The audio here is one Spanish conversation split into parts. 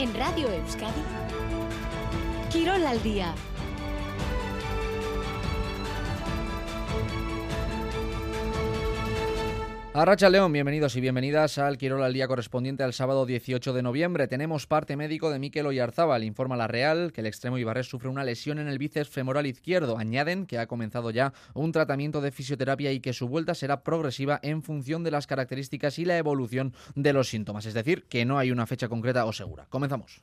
En Radio Euskadi, Quirol al día Arracha León, bienvenidos y bienvenidas al Quirol al día correspondiente al sábado 18 de noviembre. Tenemos parte médico de Miquel Oyarzábal. Informa la Real que el extremo Ibarres sufre una lesión en el bíceps femoral izquierdo. Añaden que ha comenzado ya un tratamiento de fisioterapia y que su vuelta será progresiva en función de las características y la evolución de los síntomas. Es decir, que no hay una fecha concreta o segura. Comenzamos.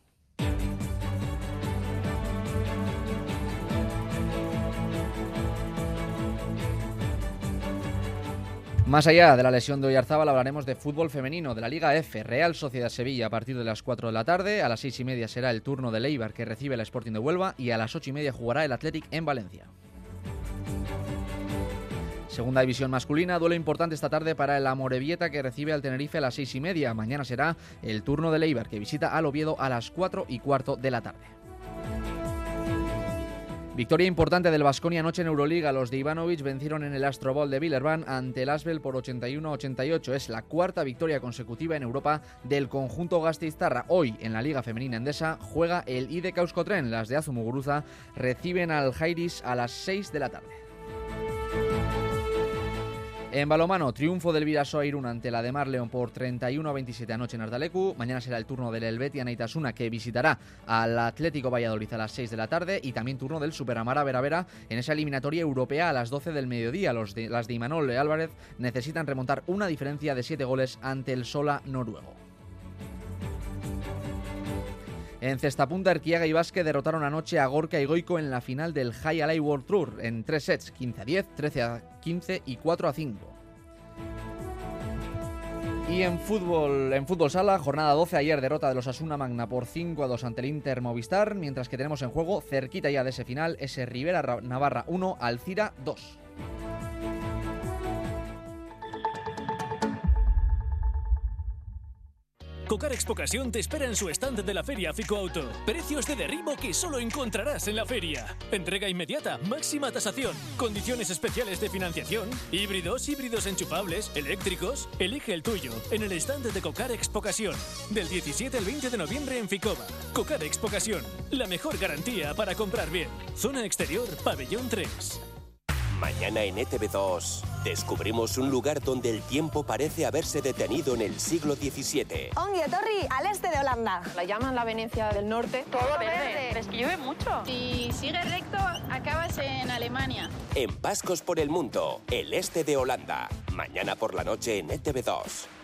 Más allá de la lesión de Oyarzábal hablaremos de fútbol femenino de la Liga F, Real Sociedad Sevilla a partir de las 4 de la tarde, a las 6 y media será el turno de Leibar que recibe el Sporting de Huelva y a las 8 y media jugará el Athletic en Valencia. Segunda división masculina, duelo importante esta tarde para el Amorebieta que recibe al Tenerife a las 6 y media. Mañana será el turno de Leibar que visita al Oviedo a las 4 y cuarto de la tarde. Victoria importante del Vasconia anoche en Euroliga. Los de Ivanovic vencieron en el Astro Bowl de Villerban ante el Asbel por 81-88. Es la cuarta victoria consecutiva en Europa del conjunto Gasteiztarra. Hoy en la Liga Femenina Endesa juega el IDE Euskotren. Las de Azumuguruza reciben al Jairis a las 6 de la tarde. En balomano, triunfo del Virasoa Irún ante la de Marleón por 31 a 27 anoche en Ardalecu. Mañana será el turno del Helvetia Neitasuna que visitará al Atlético Valladolid a las 6 de la tarde y también turno del Superamara Veravera en esa eliminatoria europea a las 12 del mediodía. Los de, las de Imanol Álvarez necesitan remontar una diferencia de 7 goles ante el Sola noruego. En Cestapunta, Erquiaga y Vázquez derrotaron anoche a Gorka y Goico en la final del High Alley World Tour en tres sets, 15 a 10, 13 a 15 y 4 a 5. Y en fútbol, en fútbol sala, jornada 12, ayer derrota de los Asuna Magna por 5 a 2 ante el Inter Movistar, mientras que tenemos en juego, cerquita ya de ese final, ese Rivera Navarra 1, Alcira 2. Cocar Expocasión te espera en su stand de la feria Fico Auto. Precios de derribo que solo encontrarás en la feria. Entrega inmediata, máxima tasación, condiciones especiales de financiación, híbridos, híbridos enchufables, eléctricos. Elige el tuyo en el stand de Cocar Expocasión. Del 17 al 20 de noviembre en Ficova. Cocar Expocasión, la mejor garantía para comprar bien. Zona exterior, pabellón 3. Mañana en ETV2 descubrimos un lugar donde el tiempo parece haberse detenido en el siglo XVII. Torri, al este de Holanda. La llaman la Venecia del Norte. Todo verde. Es que llueve mucho. Si sigues recto, acabas en Alemania. En Pascos por el Mundo, el este de Holanda. Mañana por la noche en ETV2.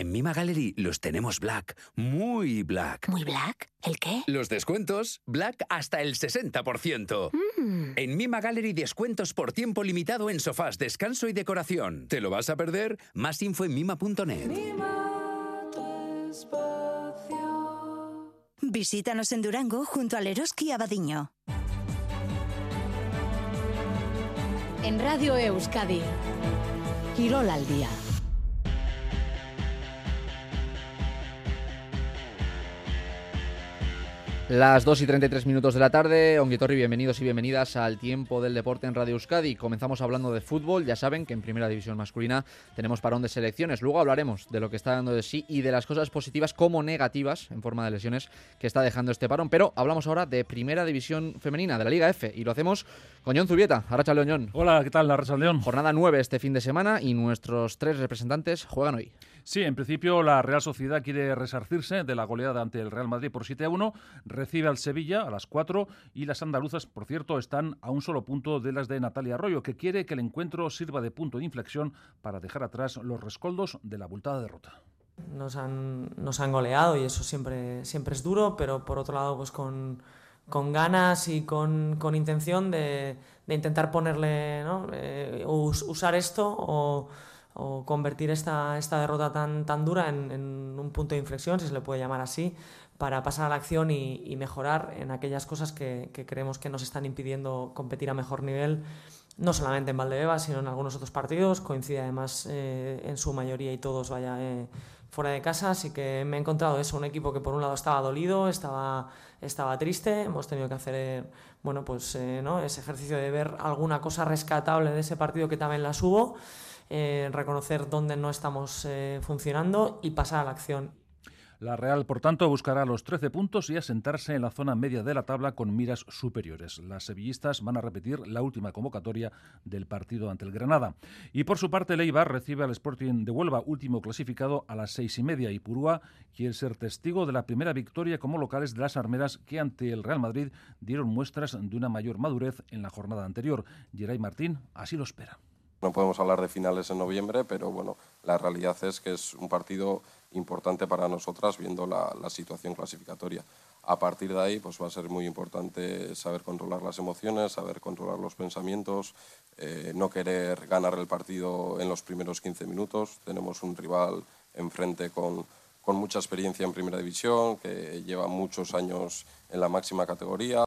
En Mima Gallery los tenemos black, muy black. ¿Muy black? ¿El qué? Los descuentos, black hasta el 60%. Mm. En Mima Gallery descuentos por tiempo limitado en sofás, descanso y decoración. ¿Te lo vas a perder? Más info en mima.net. Visítanos en Durango junto al Eroski Abadiño. En Radio Euskadi, Quirol al día. Las 2 y 33 minutos de la tarde, Onguitorri, bienvenidos y bienvenidas al tiempo del deporte en Radio Euskadi. Comenzamos hablando de fútbol, ya saben que en primera división masculina tenemos parón de selecciones. Luego hablaremos de lo que está dando de sí y de las cosas positivas como negativas en forma de lesiones que está dejando este parón. Pero hablamos ahora de primera división femenina de la Liga F y lo hacemos con John Zubieta. Arracha León. Hola, ¿qué tal? Arracha León. Jornada 9 este fin de semana y nuestros tres representantes juegan hoy. Sí, en principio la Real Sociedad quiere resarcirse de la goleada ante el Real Madrid por 7 a 1, recibe al Sevilla a las 4 y las andaluzas, por cierto, están a un solo punto de las de Natalia Arroyo, que quiere que el encuentro sirva de punto de inflexión para dejar atrás los rescoldos de la abultada derrota. Nos han, nos han goleado y eso siempre, siempre es duro, pero por otro lado, pues con, con ganas y con, con intención de, intentar ponerle, ¿no? Eh, usar esto o o convertir esta, esta derrota tan, tan dura en, un punto de inflexión, si se le puede llamar así, para pasar a la acción y, mejorar en aquellas cosas que, creemos que nos están impidiendo competir a mejor nivel, no solamente en Valdebebas, sino en algunos otros partidos. Coincide además eh, en su mayoría y todos vaya eh, fuera de casa, así que me he encontrado eso, un equipo que por un lado estaba dolido, estaba, estaba triste, hemos tenido que hacer bueno, pues, eh, ¿no? ese ejercicio de ver alguna cosa rescatable de ese partido que también las hubo eh, reconocer dónde no estamos eh, funcionando y pasar a la acción. La Real, por tanto, buscará los 13 puntos y asentarse en la zona media de la tabla con miras superiores. Las sevillistas van a repetir la última convocatoria del partido ante el Granada. Y por su parte, el Eibar recibe al Sporting de Huelva, último clasificado, a las seis y media. Y Purúa quiere ser testigo de la primera victoria como locales de las armeras que ante el Real Madrid dieron muestras de una mayor madurez en la jornada anterior. Geray Martín así lo espera. No podemos hablar de finales en noviembre, pero bueno, la realidad es que es un partido importante para nosotras viendo la, situación clasificatoria. A partir de ahí, pues va a ser muy importante saber controlar las emociones, saber controlar los pensamientos, eh, no querer ganar el partido en los primeros 15 minutos. Tenemos un rival enfrente con, con mucha experiencia en primera división, que lleva muchos años en la máxima categoría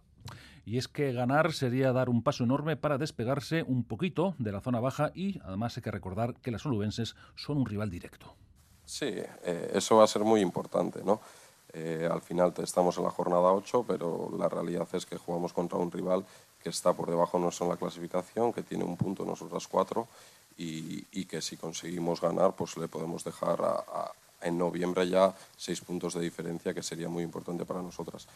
y es que ganar sería dar un paso enorme para despegarse un poquito de la zona baja y además hay que recordar que las onubenses son un rival directo. Sí, eh, eso va a ser muy importante, ¿no? Eh, al final estamos en la jornada 8, pero la realidad es que jugamos contra un rival que está por debajo nuestro en la clasificación, que tiene un punto, nosotras cuatro, y, que si conseguimos ganar, pues le podemos dejar en noviembre ya seis puntos de diferencia, que sería muy importante para nosotras.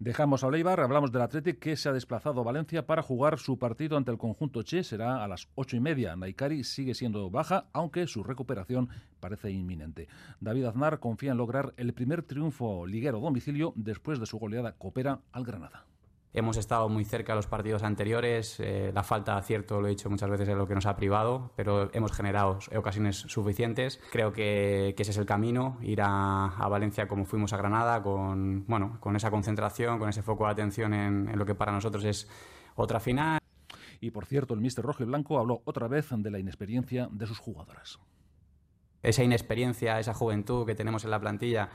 Dejamos a Leibar, hablamos del Athletic que se ha desplazado a Valencia para jugar su partido ante el conjunto Che. Será a las ocho y media. Naikari sigue siendo baja, aunque su recuperación parece inminente. David Aznar confía en lograr el primer triunfo liguero domicilio después de su goleada Coopera al Granada. Hemos estado muy cerca de los partidos anteriores. Eh, la falta de acierto, lo he dicho muchas veces, es lo que nos ha privado, pero hemos generado ocasiones suficientes. Creo que, ese es el camino, ir a, Valencia como fuimos a Granada, con, bueno, con esa concentración, con ese foco de atención en, en lo que para nosotros es otra final. Y por cierto, el míster rojo y blanco habló otra vez de la inexperiencia de sus jugadoras. Esa inexperiencia, esa juventud que tenemos en la plantilla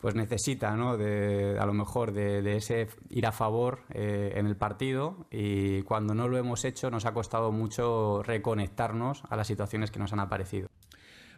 pues necesita, ¿no? de, a lo mejor de, ese ir a favor eh, en el partido y cuando no lo hemos hecho nos ha costado mucho reconectarnos a las situaciones que nos han aparecido.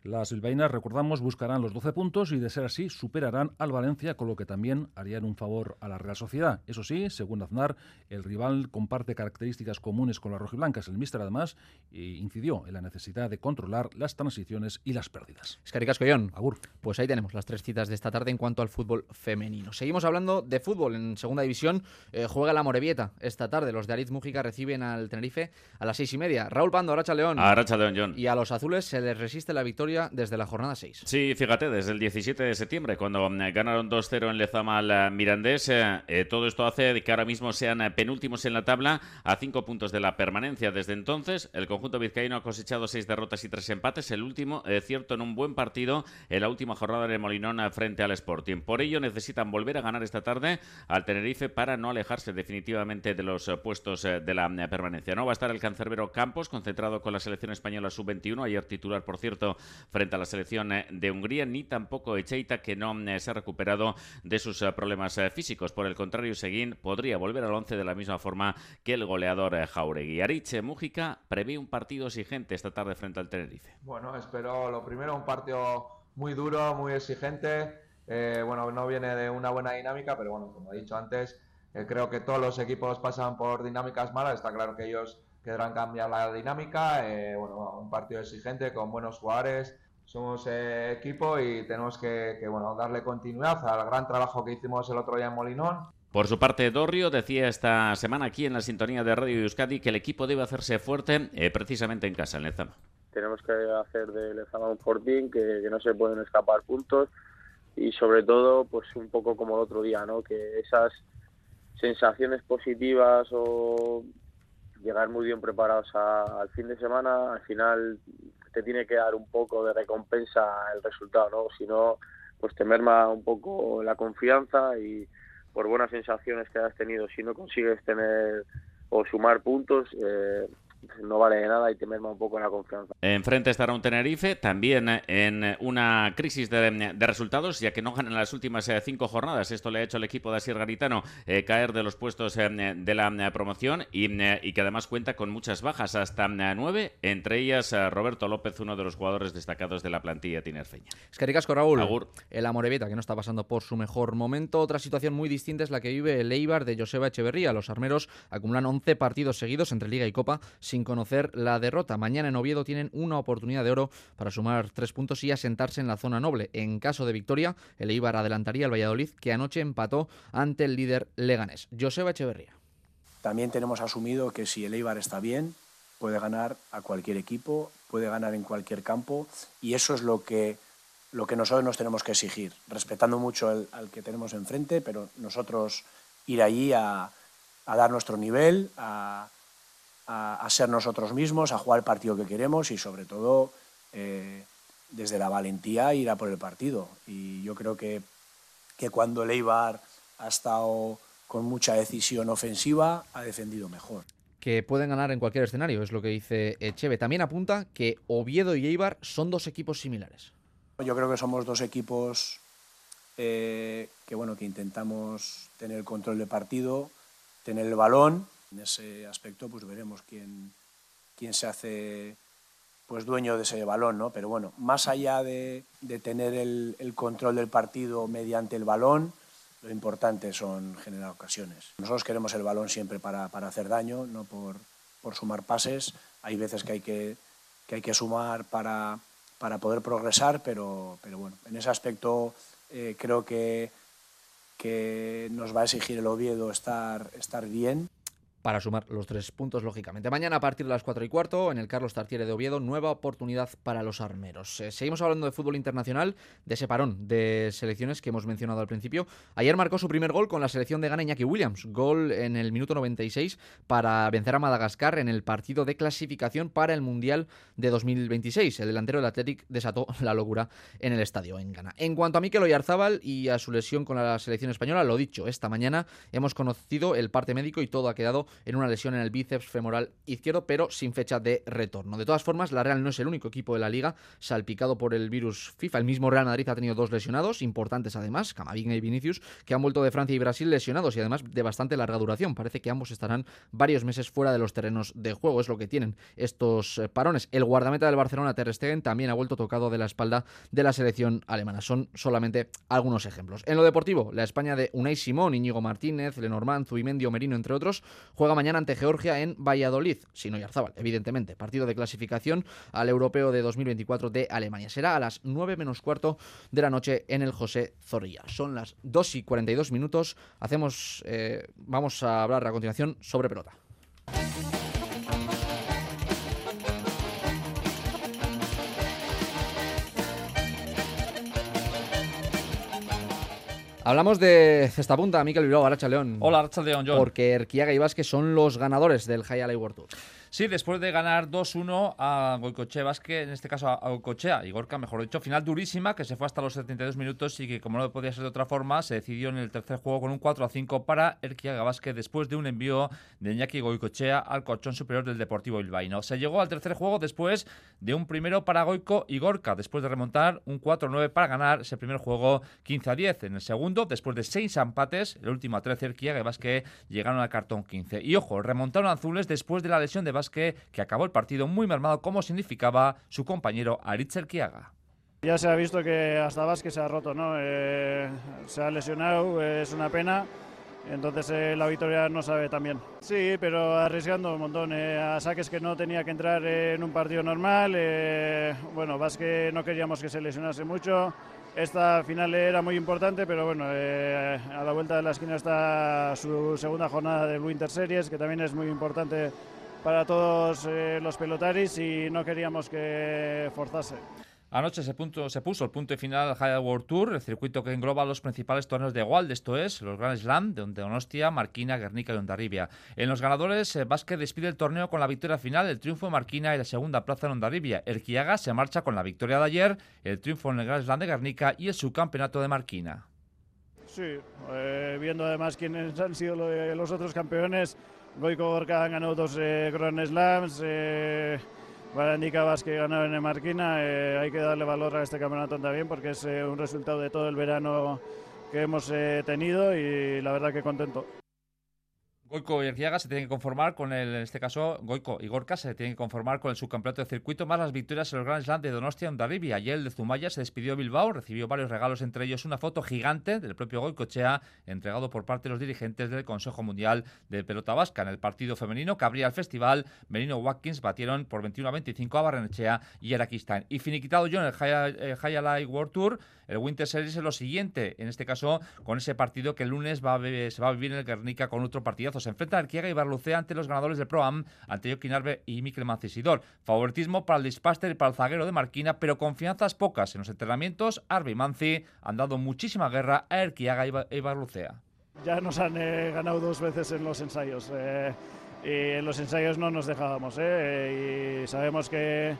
Las bilbaínas, recordamos, buscarán los 12 puntos y, de ser así, superarán al Valencia, con lo que también harían un favor a la Real Sociedad. Eso sí, según Aznar, el rival comparte características comunes con las rojiblancas. El míster, además, incidió en la necesidad de controlar las transiciones y las pérdidas. Escaricas Collón. Agur. Pues ahí tenemos las tres citas de esta tarde en cuanto al fútbol femenino. Seguimos hablando de fútbol. En segunda división eh, juega la Morevieta esta tarde. Los de Ariz Mújica reciben al Tenerife a las seis y media. Raúl Pando, Aracha León. Aracha León, John. Y a los azules se les resiste la victoria desde la jornada 6. Sí, fíjate, desde el 17 de septiembre, cuando eh, ganaron 2-0 en Lezama al eh, Mirandés, eh, todo esto hace que ahora mismo sean penúltimos en la tabla a 5 puntos de la permanencia. Desde entonces, el conjunto vizcaíno ha cosechado 6 derrotas y 3 empates, el último, cierto, en un buen partido en la última jornada de Molinón frente al Sporting. Por ello, necesitan volver a ganar esta tarde al Tenerife para no alejarse definitivamente de los puestos de la permanencia. No va a estar el cancerbero Campos, concentrado con la selección española sub-21, ayer titular, por cierto, frente a la selección eh, de Hungría, ni tampoco Echeita, que no eh, se ha recuperado de sus eh, problemas físicos. Por el contrario, Seguín podría volver al once de la misma forma que el goleador Jauregui. Ariche Mújica prevé un partido exigente esta tarde frente al Tenerife. Bueno, espero lo primero, un partido muy duro, muy exigente. bueno, no viene de una buena dinámica, pero bueno, como he dicho antes, creo que todos los equipos pasan por dinámicas malas. Está claro que ellos querrán cambiar la dinámica. bueno, un partido exigente con buenos jugadores, somos eh, equipo y tenemos que, bueno, darle continuidad al gran trabajo que hicimos el otro día en Molinón. Por su parte, Dorrio decía esta semana aquí en la sintonía de Radio Euskadi que el equipo debe hacerse fuerte eh, precisamente en casa, en Lezama. Tenemos que hacer de Lezama un fortín, que, que, no se pueden escapar puntos y sobre todo, pues un poco como el otro día, ¿no? Que esas sensaciones positivas o llegar muy bien preparados al fin de semana, al final te tiene que dar un poco de recompensa el resultado, ¿no? Si no, pues te merma un poco la confianza y por buenas sensaciones que has tenido, si no consigues tener o sumar puntos, eh, no vale de nada y te merma un poco la confianza. Enfrente estará un Tenerife también en una crisis de, resultados, ya que no ganan las últimas eh, cinco jornadas. Esto le ha hecho al equipo de Asier Garitano eh, caer de los puestos eh, de la promoción y, que además cuenta con muchas bajas, hasta nueve, entre ellas Roberto López, uno de los jugadores destacados de la plantilla tinerfeña. Es que ricasco, Raúl. Agur. El Amorevita, que no está pasando por su mejor momento. Otra situación muy distinta es la que vive el Eibar de Joseba Echeverría. Los armeros acumulan 11 partidos seguidos entre Liga y Copa sin conocer la derrota. Mañana en Oviedo tienen una oportunidad de oro para sumar tres puntos y asentarse en la zona noble. En caso de victoria, el Eibar adelantaría al Valladolid, que anoche empató ante el líder Leganés. Joseba Echeverría. También tenemos asumido que si el Eibar está bien, puede ganar a cualquier equipo, puede ganar en cualquier campo y eso es lo que, lo que nosotros nos tenemos que exigir, respetando mucho al que tenemos enfrente, pero nosotros ir allí a, a dar nuestro nivel, a, a, ser nosotros mismos, a jugar el partido que queremos y sobre todo eh, desde la valentía ir a por el partido. Y yo creo que, que cuando el Eibar ha estado con mucha decisión ofensiva, ha defendido mejor que pueden ganar en cualquier escenario, es lo que dice Echeve. También apunta que Oviedo y Eibar son dos equipos similares. Yo creo que somos dos equipos eh, que, bueno, que intentamos tener el control del partido, tener el balón. En ese aspecto, pues veremos quién, quién se hace pues dueño de ese balón, ¿no? Pero bueno, más allá de, de tener el, el, control del partido mediante el balón, lo importante son generar ocasiones. Nosotros queremos el balón siempre para, para hacer daño, no por, por, sumar pases. Hay veces que hay que, que, hay que sumar para, para poder progresar, pero, pero bueno, en ese aspecto eh, creo que que nos va a exigir el Oviedo estar, estar bien para sumar los tres puntos, lógicamente. Mañana a partir de las cuatro y cuarto, en el Carlos Tartiere de Oviedo, nueva oportunidad para los armeros. Eh, seguimos hablando de fútbol internacional, de ese parón de selecciones que hemos mencionado al principio. Ayer marcó su primer gol con la selección de Ghana Iñaki Williams, gol en el minuto 96 para vencer a Madagascar en el partido de clasificación para el Mundial de 2026. El delantero del Athletic desató la locura en el estadio en Ghana. En cuanto a Mikel Oyarzábal y a su lesión con la selección española, lo dicho, esta mañana hemos conocido el parte médico y todo ha quedado en una lesión en el bíceps femoral izquierdo, pero sin fecha de retorno. De todas formas, la Real no es el único equipo de la liga salpicado por el virus FIFA. El mismo Real Madrid ha tenido dos lesionados, importantes además, Camavinga y Vinicius, que han vuelto de Francia y Brasil lesionados y además de bastante larga duración. Parece que ambos estarán varios meses fuera de los terrenos de juego. Es lo que tienen estos eh, parones. El guardameta del Barcelona, Ter Stegen, también ha vuelto tocado de la espalda de la selección alemana. Son solamente algunos ejemplos. En lo deportivo, la España de Unai Simón, Íñigo Martínez, Lenormand, Zubimendi Merino, entre otros, juega mañana ante Georgia en Valladolid, si no Yarzábal, evidentemente. Partido de clasificación al europeo de 2024 de Alemania. Será a las 9 menos cuarto de la noche en el José Zorrilla. Son las 2 y 42 minutos. Hacemos, eh, vamos a hablar a continuación sobre pelota. Hablamos de cesta punta, Miquel Bilbao, Aracha León. Hola, Aracha León, John. Porque Erquiaga y Vázquez son los ganadores del High Alley World Tour. Sí, después de ganar 2-1 a Goicoche Vázquez, en este caso a Goicochea y Gorka, mejor dicho, final durísima que se fue hasta los 72 minutos y que, como no podía ser de otra forma, se decidió en el tercer juego con un 4-5 para Erquiaga Vázquez después de un envío de Iñaki Goicochea al colchón superior del Deportivo Bilbaíno. Se llegó al tercer juego después de un primero para Goico y Gorka, después de remontar un 4-9 para ganar ese primer juego 15-10. En el segundo, después de seis empates, el último a 13, Erquiaga Vázquez llegaron al cartón 15. Y ojo, remontaron azules después de la lesión de Vázquez que, acabó el partido muy mermado como significaba su compañero Aritz Kiaga. Ya se ha visto que hasta Vázquez se ha roto, ¿no? Eh, se ha lesionado, es una pena. Entonces eh, la victoria no sabe tan bien. Sí, pero arriesgando un montón eh, a saques que no tenía que entrar en un partido normal. bueno, Vázquez no queríamos que se lesionase mucho. Esta final era muy importante, pero bueno, a la vuelta de la esquina está su segunda jornada del Winter Series, que también es muy importante para todos eh, los pelotaris y no queríamos que forzase. Anoche se, se, puso el punto final al High World Tour, el circuito que engloba los principales torneos de Wald, esto es, los Grand Slam de Donostia, Marquina, Guernica y Ondarribia. En los ganadores, eh, Vázquez despide el torneo con la victoria final, el triunfo de Marquina y la segunda plaza en Ondarribia. El Kiaga se marcha con la victoria de ayer, el triunfo en el Grand Slam de Guernica y el subcampeonato de Marquina. Sí, eh, viendo además quiénes han sido los otros campeones, Goico Gorka ganado dos eh, Grand Slams, eh, Barandika Vázquez ganaron en Marquina. Eh, hay que darle valor a este campeonato también porque es eh, un resultado de todo el verano que hemos tenido y la verdad que contento. Goico y Erquiaga se tienen que conformar con el, en este caso, Goico y Gorka se tienen que conformar con el subcampeonato de circuito más las victorias en los Grand Slam de Donostia en Darribia. Ayer el de Zumaya se despidió Bilbao, recibió varios regalos, entre ellos una foto gigante del propio Goicochea, entregado por parte de los dirigentes del Consejo Mundial de Pelota Vasca. En el partido femenino que abría el festival, Merino Watkins batieron por 21 a 25 a Barrenechea y Erakistan. Y finiquitado yo en el High Light World Tour, el Winter Series es lo siguiente, en este caso con ese partido que el lunes va se va a vivir en el Guernica con otro partidazo se enfrenta Arquiaga y Barlucea ante los ganadores del Pro-Am, ante y Miquel Mancisidor. Favoritismo para el Dispaster y para el zaguero de Marquina, pero confianzas pocas en los entrenamientos. Arbe y Manci han dado muchísima guerra a Arquiaga y Barlucea. Ya nos han eh, ganado dos veces en los ensayos. Eh, y en los ensayos no nos dejábamos. Eh, y sabemos que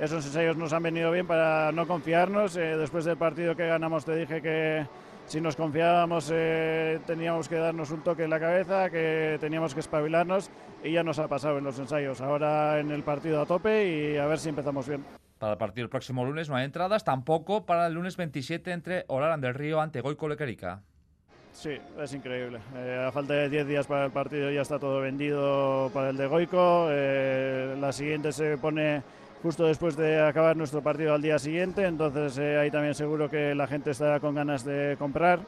esos ensayos nos han venido bien para no confiarnos. después del partido que ganamos te dije que si nos confiábamos eh, teníamos que darnos un toque en la cabeza, que teníamos que espabilarnos y ya nos ha pasado en los ensayos. Ahora en el partido a tope y a ver si empezamos bien. Para el partido el próximo lunes no hay entradas, tampoco para el lunes 27 entre Olaran del Río ante Goico Lequerica. Sí, es increíble. Eh, a falta de 10 días para el partido ya está todo vendido para el de Goico. Eh, la siguiente se pone justo después de acabar nuestro partido al día siguiente, entonces eh, ahí también seguro que la gente estará con ganas de comprar.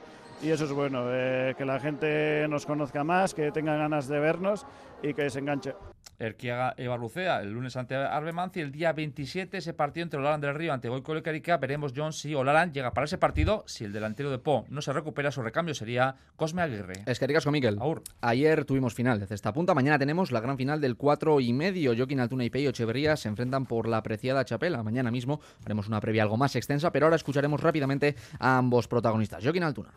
Y eso es bueno, eh, que la gente nos conozca más, que tenga ganas de vernos y que se enganche. Erquiaga y Barlucea el lunes ante Arbemanci. El día 27 ese partido entre Olaran del Río ante Goico Carica. Veremos John si Olaran llega para ese partido. Si el delantero de Po no se recupera, su recambio sería Cosme Aguirre. Es que con Miquel. Ayer tuvimos final desde esta punta. Mañana tenemos la gran final del 4 y medio. Joaquín Altuna y Peyo Echeverría se enfrentan por la apreciada chapela. Mañana mismo haremos una previa algo más extensa, pero ahora escucharemos rápidamente a ambos protagonistas. Joaquín Altuna.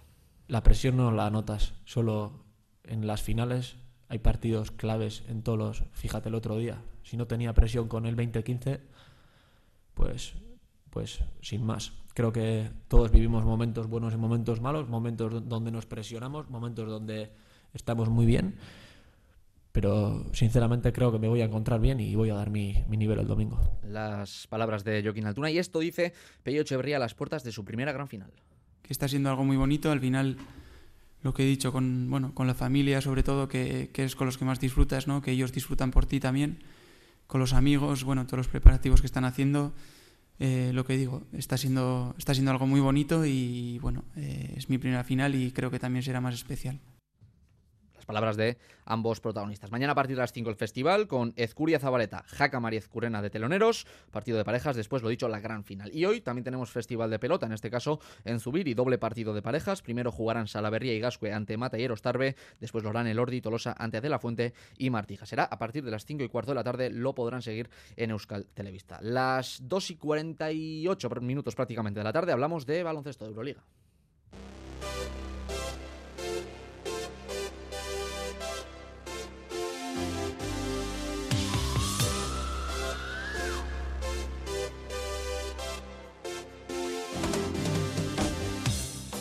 La presión no la notas, solo en las finales hay partidos claves en todos los. Fíjate el otro día, si no tenía presión con el 2015, pues, pues sin más. Creo que todos vivimos momentos buenos y momentos malos, momentos donde nos presionamos, momentos donde estamos muy bien. Pero sinceramente creo que me voy a encontrar bien y voy a dar mi, mi nivel el domingo. Las palabras de Joaquín Altuna. Y esto dice Pello Echeverría a las puertas de su primera gran final. Que está siendo algo muy bonito. Al final lo que he dicho con, bueno, con la familia, sobre todo, que, que, es con los que más disfrutas, ¿no? que ellos disfrutan por ti también, con los amigos, bueno, todos los preparativos que están haciendo. Eh, lo que digo, está siendo, está siendo algo muy bonito y bueno, eh, es mi primera final y creo que también será más especial palabras de ambos protagonistas. Mañana a partir de las 5 el festival con Ezcuria Zabaleta, Jaca María de Teloneros, partido de parejas, después lo dicho, la gran final. Y hoy también tenemos festival de pelota, en este caso en Zubir y doble partido de parejas. Primero jugarán Salaverría y Gascue ante Mata y Erostarbe, después lo harán el Ordi Tolosa ante De La Fuente y Martija. Será a partir de las 5 y cuarto de la tarde, lo podrán seguir en Euskal Televista. Las 2 y 48 minutos prácticamente de la tarde hablamos de baloncesto de Euroliga.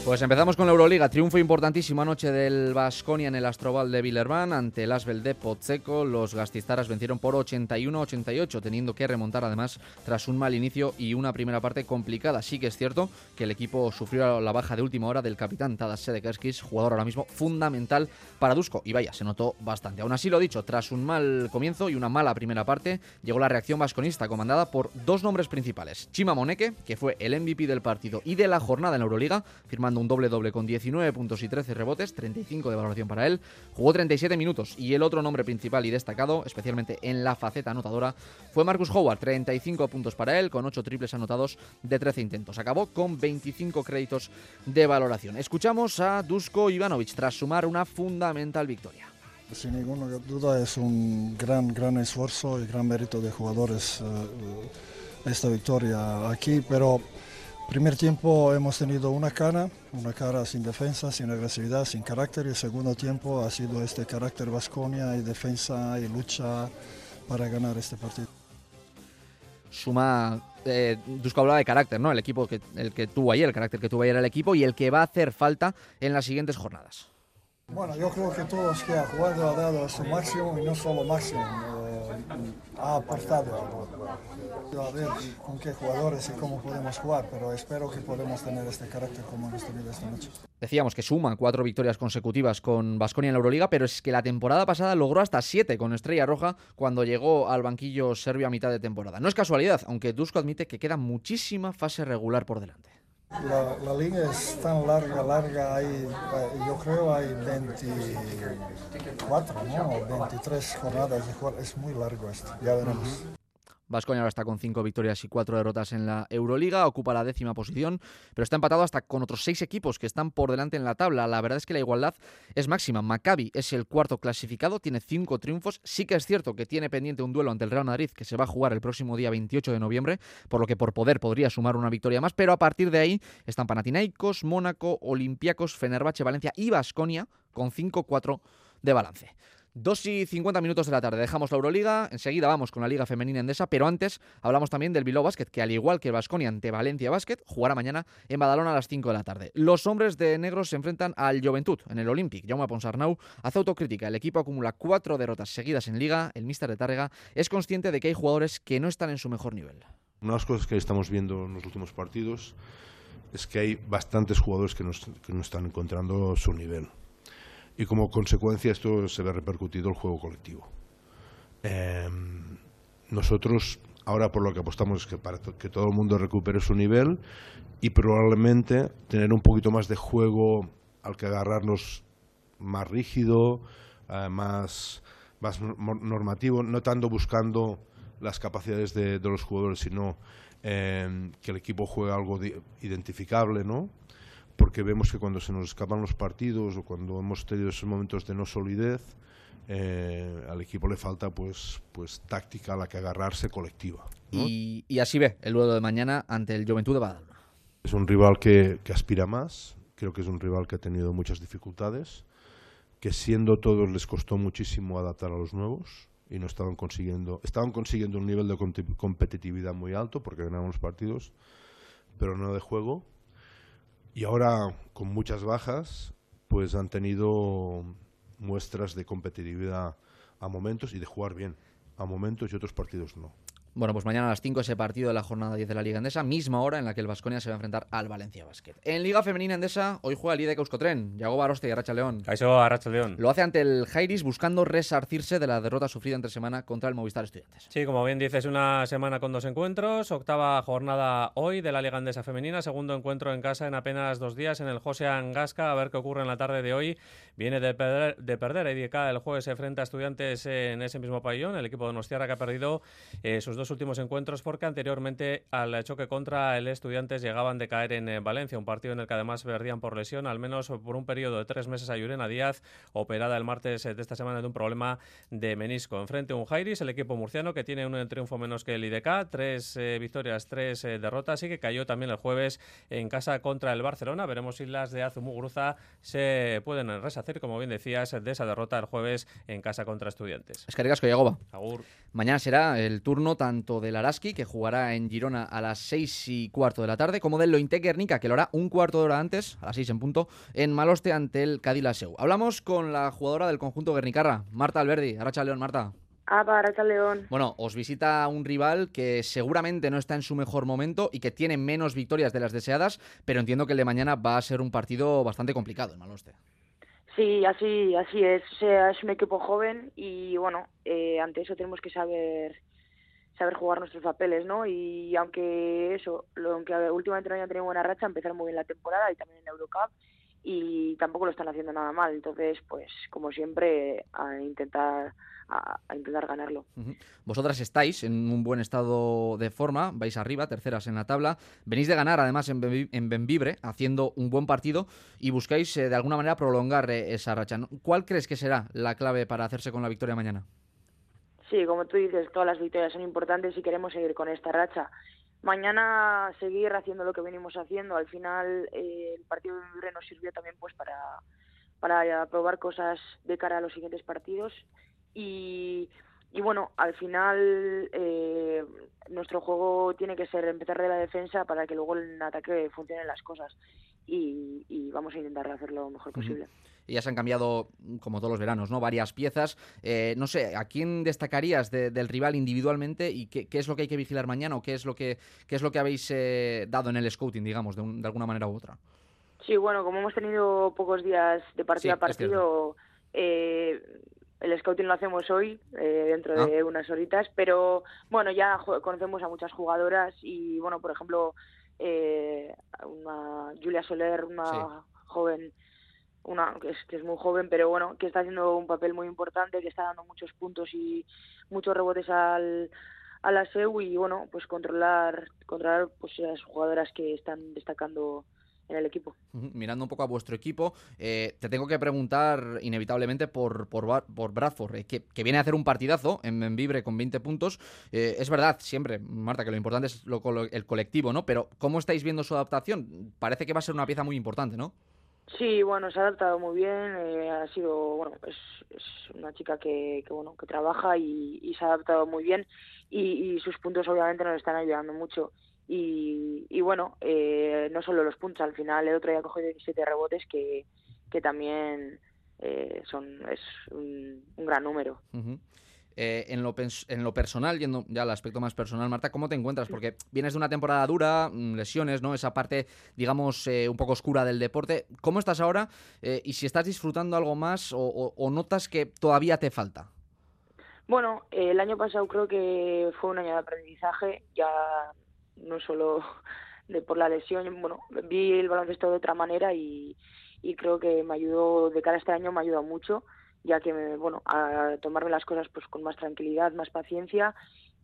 Pues empezamos con la Euroliga. Triunfo importantísimo anoche del Basconia en el Astrobal de Villerban ante el Asbel de Pozzeco. Los gastistaras vencieron por 81-88, teniendo que remontar además tras un mal inicio y una primera parte complicada. Sí que es cierto que el equipo sufrió la baja de última hora del capitán Tadas Sedekerskis, jugador ahora mismo fundamental para Dusko. Y vaya, se notó bastante. Aún así, lo dicho, tras un mal comienzo y una mala primera parte, llegó la reacción vasconista comandada por dos nombres principales. Chima Moneke, que fue el MVP del partido y de la jornada en la Euroliga, firmando un doble doble con 19 puntos y 13 rebotes, 35 de valoración para él. Jugó 37 minutos y el otro nombre principal y destacado, especialmente en la faceta anotadora, fue Marcus Howard, 35 puntos para él con 8 triples anotados de 13 intentos. Acabó con 25 créditos de valoración. Escuchamos a Dusko Ivanovic tras sumar una fundamental victoria. Sin ninguna duda es un gran, gran esfuerzo y gran mérito de jugadores eh, esta victoria aquí, pero Primer tiempo hemos tenido una cara, una cara sin defensa, sin agresividad, sin carácter y el segundo tiempo ha sido este carácter Vasconia y defensa y lucha para ganar este partido. Suma, eh, Dusko hablaba de carácter, ¿no? El equipo que, el que tuvo ayer, el carácter que tuvo ayer el equipo y el que va a hacer falta en las siguientes jornadas. Bueno, yo creo que todos que han jugado han dado su máximo y no solo máximo. Eh, ha aportado A ver con qué jugadores y cómo podemos jugar, pero espero que podamos tener este carácter como hemos tenido esta noche. Decíamos que suma cuatro victorias consecutivas con Basconia en la Euroliga, pero es que la temporada pasada logró hasta siete con Estrella Roja cuando llegó al banquillo serbio a mitad de temporada. No es casualidad, aunque Dusko admite que queda muchísima fase regular por delante. La, liga es tan larga, larga, hay, eh, yo creo hay 24, ¿no? 23 jornadas de es muy largo esto, ya veremos. Vascoña ahora está con cinco victorias y cuatro derrotas en la Euroliga, ocupa la décima posición, pero está empatado hasta con otros seis equipos que están por delante en la tabla. La verdad es que la igualdad es máxima. Maccabi es el cuarto clasificado, tiene cinco triunfos. Sí que es cierto que tiene pendiente un duelo ante el Real Madrid que se va a jugar el próximo día 28 de noviembre, por lo que por poder podría sumar una victoria más, pero a partir de ahí están Panathinaikos, Mónaco, Olympiacos, Fenerbahce, Valencia y Vasconia con 5-4 de balance. 2 y 50 minutos de la tarde. Dejamos la Euroliga. Enseguida vamos con la Liga Femenina Endesa. Pero antes hablamos también del Bilbao que al igual que el Vasconia ante Valencia Basket, jugará mañana en Badalona a las 5 de la tarde. Los hombres de negros se enfrentan al Juventud en el Olympic. Jaume Ponsarnau hace autocrítica. El equipo acumula cuatro derrotas seguidas en Liga. El míster de Tárrega es consciente de que hay jugadores que no están en su mejor nivel. Una de las cosas que estamos viendo en los últimos partidos es que hay bastantes jugadores que no están encontrando su nivel y como consecuencia esto se ve repercutido el juego colectivo. Em, nosotros ahora por lo que apostamos es que para que todo el mundo recupere su nivel y probablemente tener un poquito más de juego al que agarrarnos más rígido, eh, más, más normativo, no tanto buscando las capacidades de, los jugadores, sino em, que el equipo juegue algo identificable, ¿no? Porque vemos que cuando se nos escapan los partidos o cuando hemos tenido esos momentos de no solidez, eh, al equipo le falta pues, pues táctica a la que agarrarse colectiva. Y, así ve el duelo de mañana ante el Juventud de Badalona. Es un rival que, que, aspira más, creo que es un rival que ha tenido muchas dificultades, que siendo todos les costó muchísimo adaptar a los nuevos y no estaban consiguiendo, estaban consiguiendo un nivel de competitividad muy alto porque ganaron los partidos, pero no de juego y ahora, con muchas bajas, pues han tenido muestras de competitividad a momentos y de jugar bien a momentos y otros partidos no. Bueno, pues mañana a las 5 ese partido de la jornada 10 de la Liga Endesa, misma hora en la que el Vasconia se va a enfrentar al Valencia Basket. En Liga Femenina Endesa, hoy juega el IDEC Euskotren, Yago Baroste y Arracha León. Eso, Arracha León. Lo hace ante el Jairis buscando resarcirse de la derrota sufrida entre semana contra el Movistar Estudiantes. Sí, como bien dices, una semana con dos encuentros, octava jornada hoy de la Liga Endesa Femenina, segundo encuentro en casa en apenas dos días en el José Angasca, a ver qué ocurre en la tarde de hoy. Viene de perder, de perder el jueves se enfrenta a Estudiantes en ese mismo pabellón, el equipo de Nostiara que ha perdido eh, sus dos últimos encuentros porque anteriormente al choque contra el Estudiantes llegaban de caer en eh, Valencia, un partido en el que además perdían por lesión, al menos por un periodo de tres meses a Yurena Díaz, operada el martes eh, de esta semana de un problema de menisco. Enfrente un Jairis, el equipo murciano que tiene un triunfo menos que el IDK, tres eh, victorias, tres derrotas y que cayó también el jueves en casa contra el Barcelona. Veremos si las de Azumugruza se pueden reshacer, como bien decías, de esa derrota el jueves en casa contra Estudiantes. Es que Yagoba. Mañana será el turno tanto del Araski, que jugará en Girona a las seis y cuarto de la tarde, como del Lointe Guernica, que lo hará un cuarto de hora antes, a las seis en punto, en Maloste ante el Cadilaseu. Hablamos con la jugadora del conjunto Guernicarra, Marta Alberdi. Aracha León, Marta. Ah, para León. Bueno, os visita un rival que seguramente no está en su mejor momento y que tiene menos victorias de las deseadas, pero entiendo que el de mañana va a ser un partido bastante complicado en Maloste. Sí, así, así es. O sea, es un equipo joven y bueno, eh, ante eso tenemos que saber saber jugar nuestros papeles, ¿no? Y aunque eso, lo, aunque últimamente no hayan tenido buena racha, empezaron muy bien la temporada y también en Eurocup y tampoco lo están haciendo nada mal. Entonces, pues como siempre, a intentar a, intentar ganarlo. Vosotras estáis en un buen estado de forma, vais arriba, terceras en la tabla, venís de ganar además en, Benvibre, haciendo un buen partido y buscáis eh, de alguna manera prolongar eh, esa racha. ¿Cuál crees que será la clave para hacerse con la victoria mañana? Sí, como tú dices, todas las victorias son importantes y queremos seguir con esta racha. Mañana seguir haciendo lo que venimos haciendo. Al final eh, el partido de Libre nos sirvió también pues para, para probar cosas de cara a los siguientes partidos y, y bueno, al final eh, nuestro juego tiene que ser empezar de la defensa para que luego en ataque funcionen las cosas y, vamos a intentar hacerlo lo mejor posible. Y ya se han cambiado, como todos los veranos, ¿no? Varias piezas. Eh, no sé, ¿a quién destacarías del rival individualmente y qué, es lo que hay que vigilar mañana o qué es lo que, qué es lo que habéis eh, dado en el scouting, digamos, de, alguna manera u otra? Sí, bueno, como hemos tenido pocos días de partido a partido, eh, el scouting lo hacemos hoy, dentro de ah. unas horitas, pero bueno, ya conocemos a muchas jugadoras y, bueno, por ejemplo, eh, una Julia Soler, una joven, una que es, que es muy joven, pero bueno, que está haciendo un papel muy importante, que está dando muchos puntos y muchos rebotes al, a la SEU y bueno, pues controlar, controlar pues las jugadoras que están destacando en el equipo. Mirando un poco a vuestro equipo, eh, te tengo que preguntar inevitablemente por, por, por Bradford, eh, que, viene a hacer un partidazo en, en Vibre con 20 puntos. Eh, es verdad, siempre, Marta, que lo importante es lo, el colectivo, ¿no? Pero ¿cómo estáis viendo su adaptación? Parece que va a ser una pieza muy importante, ¿no? Sí, bueno, se ha adaptado muy bien, ha sido, bueno, es, es una chica que, que, bueno, que trabaja y, se ha adaptado muy bien y, y sus puntos obviamente nos están ayudando mucho y, bueno, eh, no solo los puntos, al final el otro día cogió 17 rebotes que, que también eh, son es un, gran número. Eh, en, lo, en lo personal, yendo ya al aspecto más personal, Marta, ¿cómo te encuentras? Porque vienes de una temporada dura, mm, lesiones, ¿no? Esa parte, digamos, un poco oscura del deporte. ¿Cómo estás ahora? y si estás disfrutando algo más o, notas que todavía te falta. Bueno, el año pasado creo que fue un año de aprendizaje. Ya no solo de por la lesión, bueno, vi el baloncesto de otra manera y, y creo que me ayudó, de cara a este año me ayudado mucho, ya que, me, bueno, a tomarme las cosas pues con más tranquilidad, más paciencia.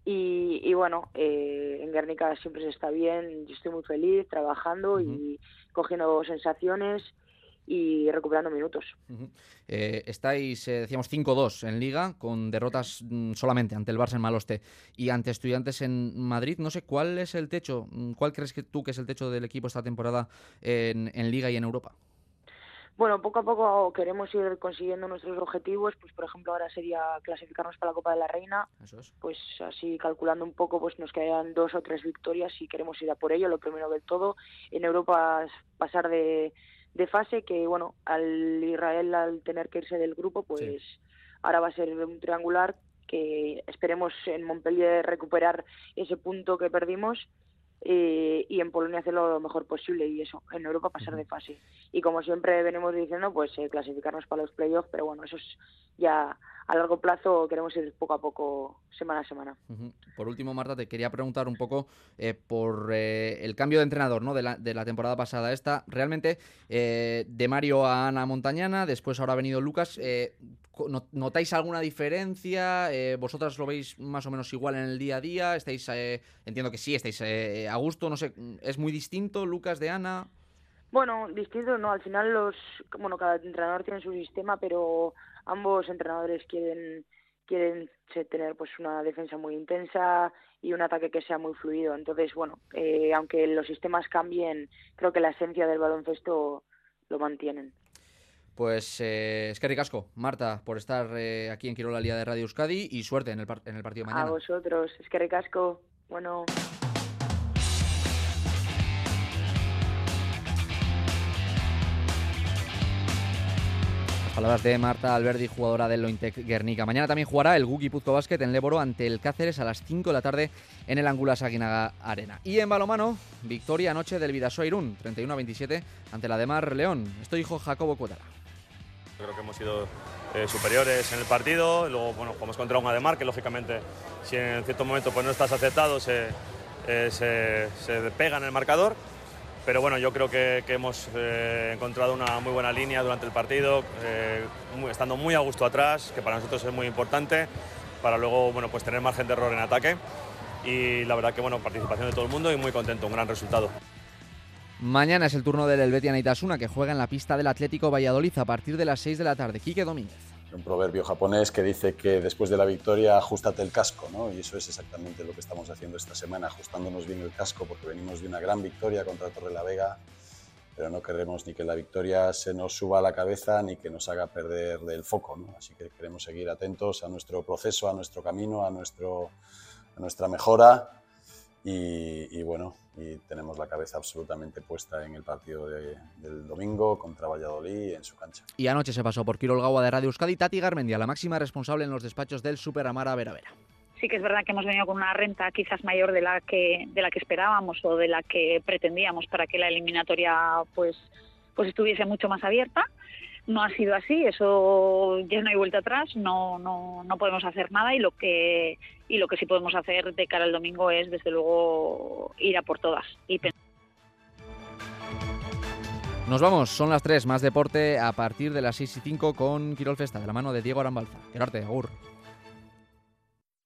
Y, y bueno, eh, en Guernica siempre se está bien, yo estoy muy feliz trabajando y cogiendo sensaciones y recuperando minutos. Eh, estáis, eh, decíamos, 5-2 en Liga, con derrotas mm, solamente ante el Barça en Maloste y ante Estudiantes en Madrid. No sé, ¿cuál es el techo? Mm, ¿Cuál crees que tú que es el techo del equipo esta temporada en, Liga y en Europa? Bueno, poco a poco queremos ir consiguiendo nuestros objetivos, pues por ejemplo ahora sería clasificarnos para la Copa de la Reina, pues así calculando un poco pues nos quedan dos o tres victorias y queremos ir a por ello, lo primero del todo, en Europa pasar de, de fase que, bueno, al Israel al tener que irse del grupo, pues ahora va a ser un triangular que esperemos en Montpellier recuperar ese punto que perdimos eh, y en Polonia hacerlo lo mejor posible y eso, en Europa pasar de fase. Y como siempre venimos diciendo, pues eh, clasificarnos para los playoffs, pero bueno, eso es ya a largo plazo queremos ir poco a poco, semana a semana. Por último, Marta, te quería preguntar un poco eh, por el cambio de entrenador ¿no? de, la, de la temporada pasada esta. Realmente, de Mario a Ana Montañana, después ahora ha venido Lucas. ¿Notáis alguna diferencia? Eh, ¿Vosotras lo veis más o menos igual en el día a día? ¿Estáis, eh, entiendo que sí, estáis eh, a gusto, no sé, ¿es muy distinto Lucas de Ana? Bueno, distinto no, al final los, bueno, cada entrenador tiene su sistema, pero ambos entrenadores quieren quieren tener pues una defensa muy intensa y un ataque que sea muy fluido. Entonces, bueno, aunque los sistemas cambien, creo que la esencia del baloncesto lo mantienen. Pues eh, es que ricasco, Marta, por estar eh, aquí en Quirola Lía de Radio Euskadi y suerte en el, en el partido mañana. A vosotros, es que ricasco. Bueno. Palabras de Marta Alberdi, jugadora del Lointec Guernica. Mañana también jugará el Guki Puzco Basket en Leboro ante el Cáceres a las 5 de la tarde en el Angulas Aguinaga Arena. Y en balomano, victoria anoche del Vidasoa Irún, 31 27 ante la de Mar León. Esto dijo Jacobo Cuetara. Creo que hemos sido eh, superiores en el partido, luego bueno, jugamos contra un Ademar que lógicamente si en cierto momento pues, no estás aceptado se, eh, se, pega en el marcador, pero bueno, yo creo que, hemos eh, encontrado una muy buena línea durante el partido, estando muy a gusto atrás, que para nosotros es muy importante, para luego bueno, pues tener margen de error en ataque. Y la verdad que bueno, participación de todo el mundo y muy contento, un gran resultado. Mañana es el turno del Helvetia Naitasuna que juega en la pista del Atlético Valladolid a partir de las 6 de la tarde. Quique Domínguez. Un proverbio japonés que dice que después de la victoria ajustate el casco, ¿no? Y eso es exactamente lo que estamos haciendo esta semana, ajustándonos bien el casco porque venimos de una gran victoria contra Torre la Vega pero no queremos ni que la victoria se nos suba a la cabeza ni que nos haga perder del foco. ¿no? Así que queremos seguir atentos a nuestro proceso, a nuestro camino, a, nuestro, a nuestra mejora y, bueno, y tenemos la cabeza absolutamente puesta en el partido del domingo contra Valladolid en su cancha. Y anoche se pasó por Quirol Gawa de Radio Euskadi Tati Garmendia, la máxima responsable en los despachos del Super Amara Vera Vera sí que es verdad que hemos venido con una renta quizás mayor de la que de la que esperábamos o de la que pretendíamos para que la eliminatoria pues pues estuviese mucho más abierta no ha sido así eso ya no hay vuelta atrás no no no podemos hacer nada y lo que y lo que sí podemos hacer de cara al domingo es desde luego ir a por todas y nos vamos, son las 3, más deporte a partir de las 6 y 5 con Quirol Festa, de la mano de Diego Arambalza. Querarte, agur.